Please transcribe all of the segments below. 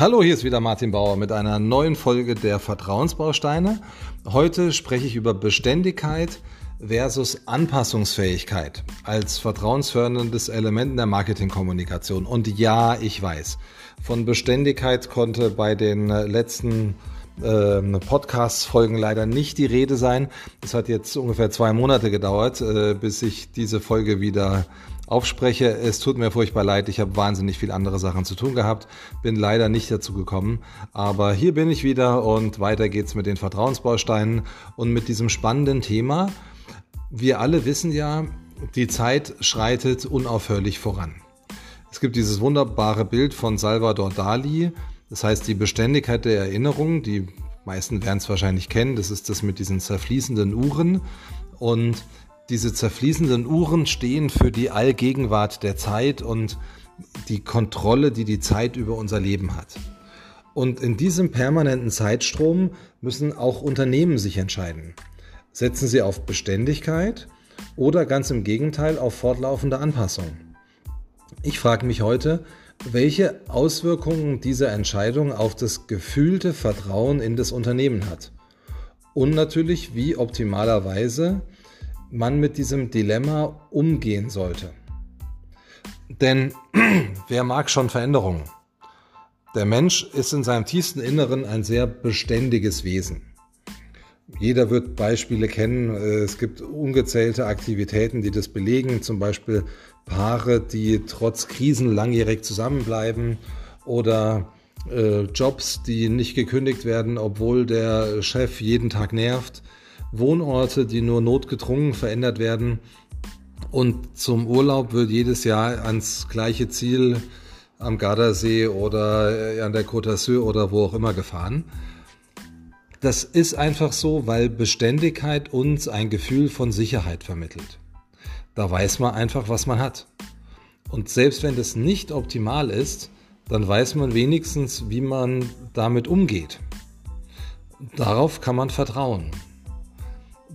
Hallo, hier ist wieder Martin Bauer mit einer neuen Folge der Vertrauensbausteine. Heute spreche ich über Beständigkeit versus Anpassungsfähigkeit als vertrauensförderndes Element in der Marketingkommunikation. Und ja, ich weiß, von Beständigkeit konnte bei den letzten äh, Podcast-Folgen leider nicht die Rede sein. Es hat jetzt ungefähr zwei Monate gedauert, äh, bis ich diese Folge wieder aufspreche. Es tut mir furchtbar leid, ich habe wahnsinnig viel andere Sachen zu tun gehabt, bin leider nicht dazu gekommen. Aber hier bin ich wieder und weiter geht's mit den Vertrauensbausteinen und mit diesem spannenden Thema. Wir alle wissen ja, die Zeit schreitet unaufhörlich voran. Es gibt dieses wunderbare Bild von Salvador Dali, das heißt die Beständigkeit der Erinnerung, die meisten werden es wahrscheinlich kennen, das ist das mit diesen zerfließenden Uhren. Und diese zerfließenden Uhren stehen für die Allgegenwart der Zeit und die Kontrolle, die die Zeit über unser Leben hat. Und in diesem permanenten Zeitstrom müssen auch Unternehmen sich entscheiden. Setzen sie auf Beständigkeit oder ganz im Gegenteil auf fortlaufende Anpassung? Ich frage mich heute, welche Auswirkungen diese Entscheidung auf das gefühlte Vertrauen in das Unternehmen hat. Und natürlich, wie optimalerweise man mit diesem Dilemma umgehen sollte. Denn wer mag schon Veränderungen? Der Mensch ist in seinem tiefsten Inneren ein sehr beständiges Wesen. Jeder wird Beispiele kennen. Es gibt ungezählte Aktivitäten, die das belegen. Zum Beispiel Paare, die trotz Krisen langjährig zusammenbleiben oder äh, Jobs, die nicht gekündigt werden, obwohl der Chef jeden Tag nervt. Wohnorte, die nur notgedrungen verändert werden. Und zum Urlaub wird jedes Jahr ans gleiche Ziel am Gardasee oder äh, an der Côte d'Azur oder wo auch immer gefahren. Das ist einfach so, weil Beständigkeit uns ein Gefühl von Sicherheit vermittelt. Da weiß man einfach, was man hat. Und selbst wenn das nicht optimal ist, dann weiß man wenigstens, wie man damit umgeht. Darauf kann man vertrauen.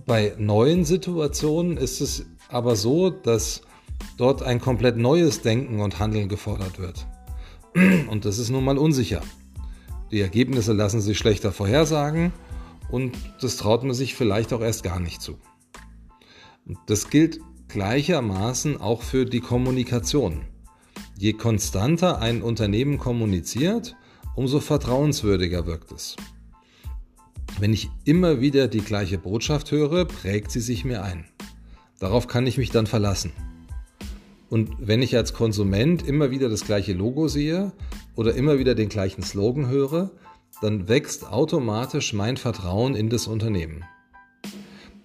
Bei neuen Situationen ist es aber so, dass dort ein komplett neues Denken und Handeln gefordert wird. Und das ist nun mal unsicher. Die Ergebnisse lassen sich schlechter vorhersagen und das traut man sich vielleicht auch erst gar nicht zu. das gilt gleichermaßen auch für die Kommunikation. Je konstanter ein Unternehmen kommuniziert, umso vertrauenswürdiger wirkt es. Wenn ich immer wieder die gleiche Botschaft höre, prägt sie sich mir ein. Darauf kann ich mich dann verlassen. Und wenn ich als Konsument immer wieder das gleiche Logo sehe oder immer wieder den gleichen Slogan höre, dann wächst automatisch mein Vertrauen in das Unternehmen.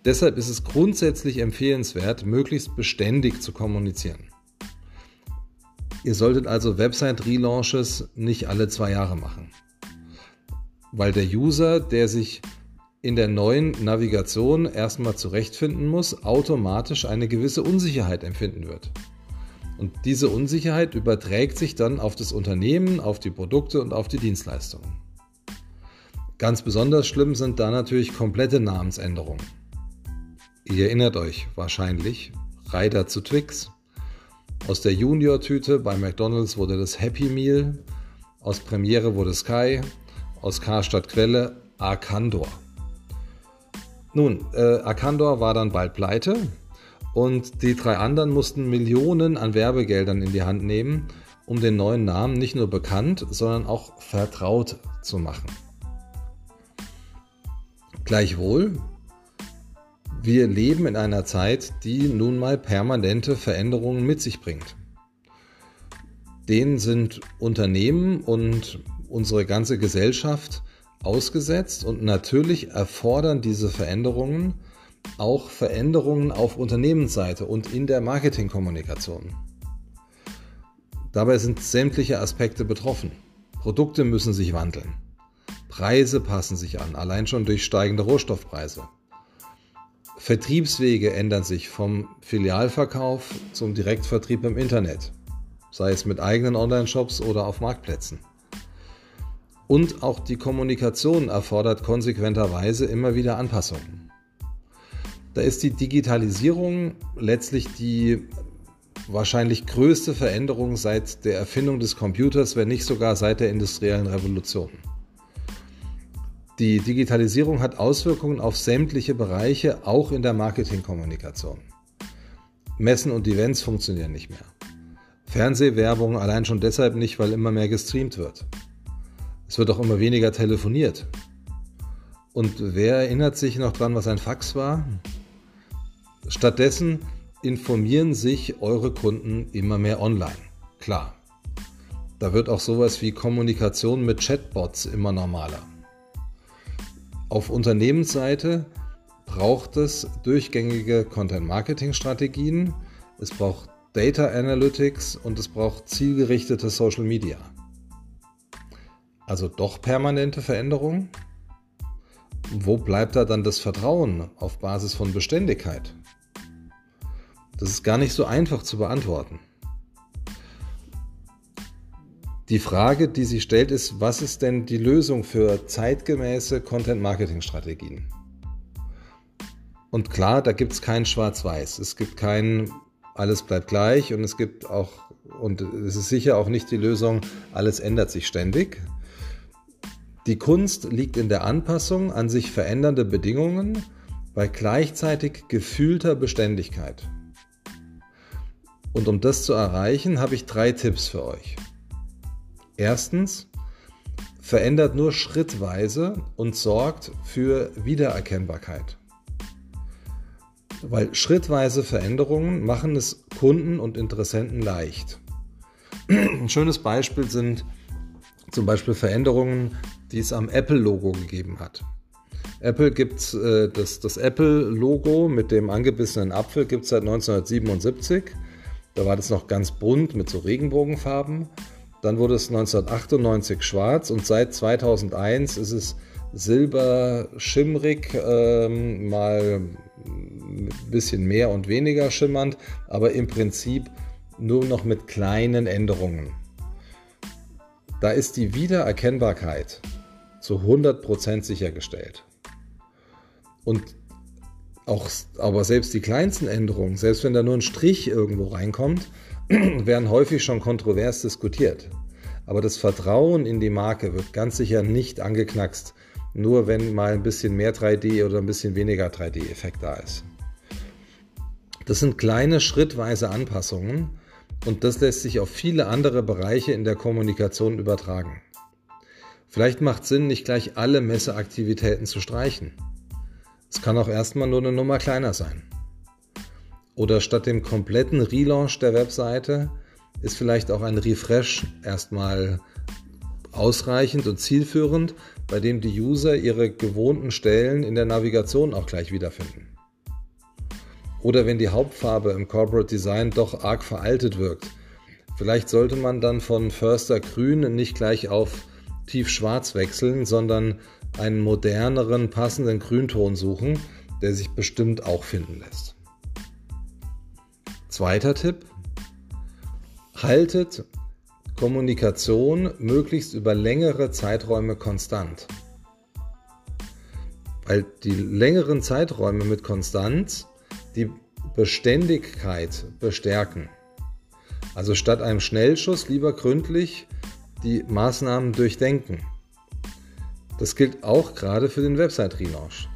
Deshalb ist es grundsätzlich empfehlenswert, möglichst beständig zu kommunizieren. Ihr solltet also Website-Relaunches nicht alle zwei Jahre machen weil der User, der sich in der neuen Navigation erstmal zurechtfinden muss, automatisch eine gewisse Unsicherheit empfinden wird. Und diese Unsicherheit überträgt sich dann auf das Unternehmen, auf die Produkte und auf die Dienstleistungen. Ganz besonders schlimm sind da natürlich komplette Namensänderungen. Ihr erinnert euch wahrscheinlich, Reiter zu Twix. Aus der Junior-Tüte bei McDonald's wurde das Happy Meal, aus Premiere wurde Sky, aus Karstadt Quelle Arkandor. Nun, äh, Arkandor war dann bald pleite und die drei anderen mussten Millionen an Werbegeldern in die Hand nehmen, um den neuen Namen nicht nur bekannt, sondern auch vertraut zu machen. Gleichwohl, wir leben in einer Zeit, die nun mal permanente Veränderungen mit sich bringt. Denen sind Unternehmen und unsere ganze Gesellschaft ausgesetzt und natürlich erfordern diese Veränderungen auch Veränderungen auf Unternehmensseite und in der Marketingkommunikation. Dabei sind sämtliche Aspekte betroffen. Produkte müssen sich wandeln. Preise passen sich an, allein schon durch steigende Rohstoffpreise. Vertriebswege ändern sich vom Filialverkauf zum Direktvertrieb im Internet, sei es mit eigenen Online-Shops oder auf Marktplätzen. Und auch die Kommunikation erfordert konsequenterweise immer wieder Anpassungen. Da ist die Digitalisierung letztlich die wahrscheinlich größte Veränderung seit der Erfindung des Computers, wenn nicht sogar seit der industriellen Revolution. Die Digitalisierung hat Auswirkungen auf sämtliche Bereiche, auch in der Marketingkommunikation. Messen und Events funktionieren nicht mehr. Fernsehwerbung allein schon deshalb nicht, weil immer mehr gestreamt wird. Es wird auch immer weniger telefoniert. Und wer erinnert sich noch dran, was ein Fax war? Stattdessen informieren sich eure Kunden immer mehr online. Klar. Da wird auch sowas wie Kommunikation mit Chatbots immer normaler. Auf Unternehmensseite braucht es durchgängige Content-Marketing-Strategien, es braucht Data Analytics und es braucht zielgerichtete Social Media. Also doch permanente Veränderungen? Wo bleibt da dann das Vertrauen auf Basis von Beständigkeit? Das ist gar nicht so einfach zu beantworten. Die Frage, die sich stellt, ist, was ist denn die Lösung für zeitgemäße Content-Marketing-Strategien? Und klar, da gibt es kein Schwarz-Weiß. Es gibt kein alles bleibt gleich und es gibt auch, und es ist sicher auch nicht die Lösung, alles ändert sich ständig. Die Kunst liegt in der Anpassung an sich verändernde Bedingungen bei gleichzeitig gefühlter Beständigkeit. Und um das zu erreichen, habe ich drei Tipps für euch. Erstens, verändert nur schrittweise und sorgt für Wiedererkennbarkeit. Weil schrittweise Veränderungen machen es Kunden und Interessenten leicht. Ein schönes Beispiel sind zum Beispiel Veränderungen, die es am Apple-Logo gegeben hat. Apple gibt äh, das, das Apple-Logo mit dem angebissenen Apfel gibt es seit 1977. Da war das noch ganz bunt mit so Regenbogenfarben. Dann wurde es 1998 schwarz und seit 2001 ist es silber-schimmrig, ähm, mal ein bisschen mehr und weniger schimmernd, aber im Prinzip nur noch mit kleinen Änderungen. Da ist die Wiedererkennbarkeit zu 100% sichergestellt. Und auch, aber selbst die kleinsten Änderungen, selbst wenn da nur ein Strich irgendwo reinkommt, werden häufig schon kontrovers diskutiert. Aber das Vertrauen in die Marke wird ganz sicher nicht angeknackst, nur wenn mal ein bisschen mehr 3D oder ein bisschen weniger 3D-Effekt da ist. Das sind kleine schrittweise Anpassungen und das lässt sich auf viele andere Bereiche in der Kommunikation übertragen. Vielleicht macht Sinn, nicht gleich alle Messeaktivitäten zu streichen. Es kann auch erstmal nur eine Nummer kleiner sein. Oder statt dem kompletten Relaunch der Webseite ist vielleicht auch ein Refresh erstmal ausreichend und zielführend, bei dem die User ihre gewohnten Stellen in der Navigation auch gleich wiederfinden. Oder wenn die Hauptfarbe im Corporate Design doch arg veraltet wirkt. Vielleicht sollte man dann von Förster Grün nicht gleich auf tiefschwarz wechseln, sondern einen moderneren, passenden Grünton suchen, der sich bestimmt auch finden lässt. Zweiter Tipp. Haltet Kommunikation möglichst über längere Zeiträume konstant. Weil die längeren Zeiträume mit Konstanz die Beständigkeit bestärken. Also statt einem Schnellschuss lieber gründlich die Maßnahmen durchdenken. Das gilt auch gerade für den Website-Relaunch.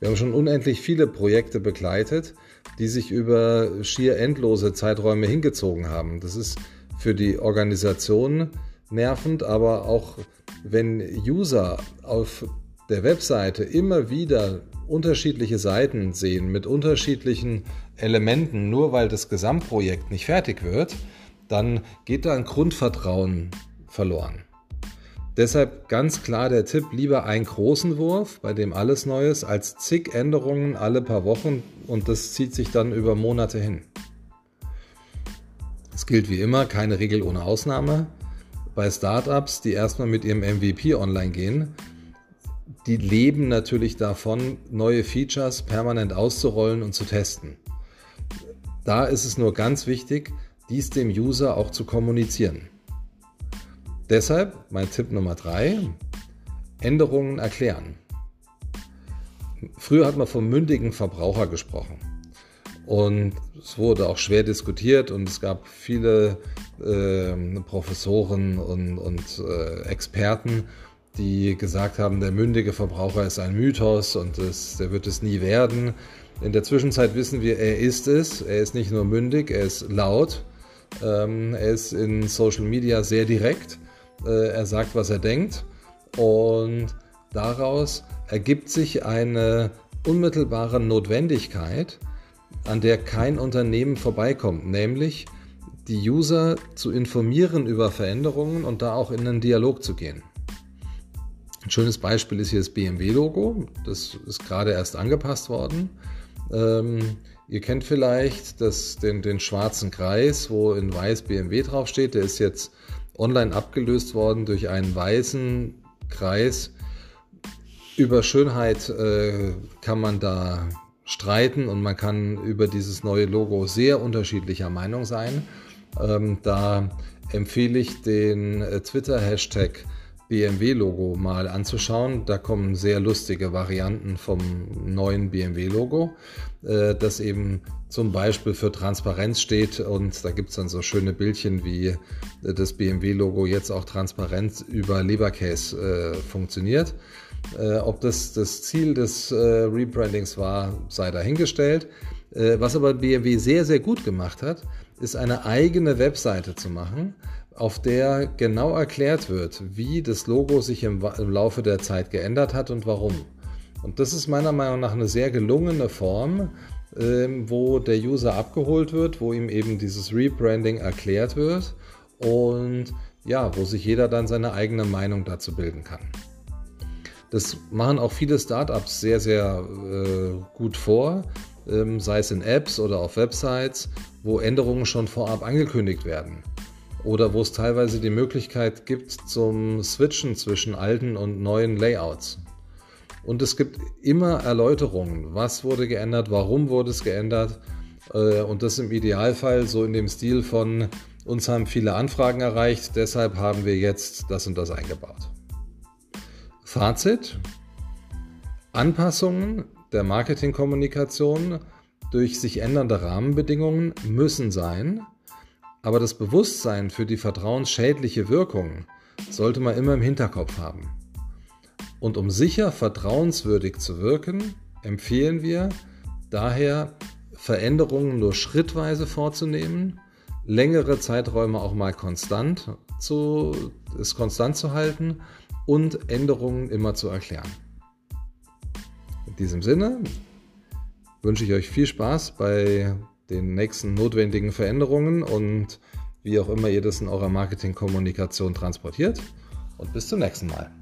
Wir haben schon unendlich viele Projekte begleitet, die sich über schier endlose Zeiträume hingezogen haben. Das ist für die Organisation nervend, aber auch wenn User auf der Webseite immer wieder unterschiedliche Seiten sehen mit unterschiedlichen Elementen, nur weil das Gesamtprojekt nicht fertig wird, dann geht da ein Grundvertrauen verloren. Deshalb ganz klar der Tipp, lieber einen großen Wurf, bei dem alles Neues, als zig Änderungen alle paar Wochen und das zieht sich dann über Monate hin. Es gilt wie immer, keine Regel ohne Ausnahme. Bei Startups, die erstmal mit ihrem MVP online gehen, die leben natürlich davon, neue Features permanent auszurollen und zu testen. Da ist es nur ganz wichtig, dies dem User auch zu kommunizieren. Deshalb mein Tipp Nummer drei: Änderungen erklären. Früher hat man vom mündigen Verbraucher gesprochen. Und es wurde auch schwer diskutiert und es gab viele äh, Professoren und, und äh, Experten, die gesagt haben, der mündige Verbraucher ist ein Mythos und es, der wird es nie werden. In der Zwischenzeit wissen wir, er ist es. Er ist nicht nur mündig, er ist laut. Ähm, er ist in Social Media sehr direkt. Äh, er sagt, was er denkt. Und daraus ergibt sich eine unmittelbare Notwendigkeit, an der kein Unternehmen vorbeikommt, nämlich die User zu informieren über Veränderungen und da auch in einen Dialog zu gehen. Ein schönes Beispiel ist hier das BMW-Logo. Das ist gerade erst angepasst worden. Ähm, ihr kennt vielleicht das, den, den schwarzen Kreis, wo in weiß BMW draufsteht. Der ist jetzt online abgelöst worden durch einen weißen Kreis. Über Schönheit äh, kann man da streiten und man kann über dieses neue Logo sehr unterschiedlicher Meinung sein. Ähm, da empfehle ich den äh, Twitter-Hashtag BMW-Logo mal anzuschauen. Da kommen sehr lustige Varianten vom neuen BMW-Logo, äh, das eben zum Beispiel für Transparenz steht und da gibt es dann so schöne Bildchen, wie äh, das BMW-Logo jetzt auch transparent über Leberkäse äh, funktioniert. Ob das das Ziel des Rebrandings war, sei dahingestellt. Was aber BMW sehr, sehr gut gemacht hat, ist eine eigene Webseite zu machen, auf der genau erklärt wird, wie das Logo sich im, im Laufe der Zeit geändert hat und warum. Und das ist meiner Meinung nach eine sehr gelungene Form, ähm, wo der User abgeholt wird, wo ihm eben dieses Rebranding erklärt wird und ja, wo sich jeder dann seine eigene Meinung dazu bilden kann. Das machen auch viele Startups sehr, sehr äh, gut vor, ähm, sei es in Apps oder auf Websites, wo Änderungen schon vorab angekündigt werden. Oder wo es teilweise die Möglichkeit gibt zum Switchen zwischen alten und neuen Layouts. Und es gibt immer Erläuterungen, was wurde geändert, warum wurde es geändert. Äh, und das im Idealfall so in dem Stil von, uns haben viele Anfragen erreicht, deshalb haben wir jetzt das und das eingebaut. Fazit. Anpassungen der Marketingkommunikation durch sich ändernde Rahmenbedingungen müssen sein, aber das Bewusstsein für die vertrauensschädliche Wirkung sollte man immer im Hinterkopf haben. Und um sicher vertrauenswürdig zu wirken, empfehlen wir daher, Veränderungen nur schrittweise vorzunehmen, längere Zeiträume auch mal konstant zu, es konstant zu halten und Änderungen immer zu erklären. In diesem Sinne wünsche ich euch viel Spaß bei den nächsten notwendigen Veränderungen und wie auch immer ihr das in eurer Marketingkommunikation transportiert. Und bis zum nächsten Mal.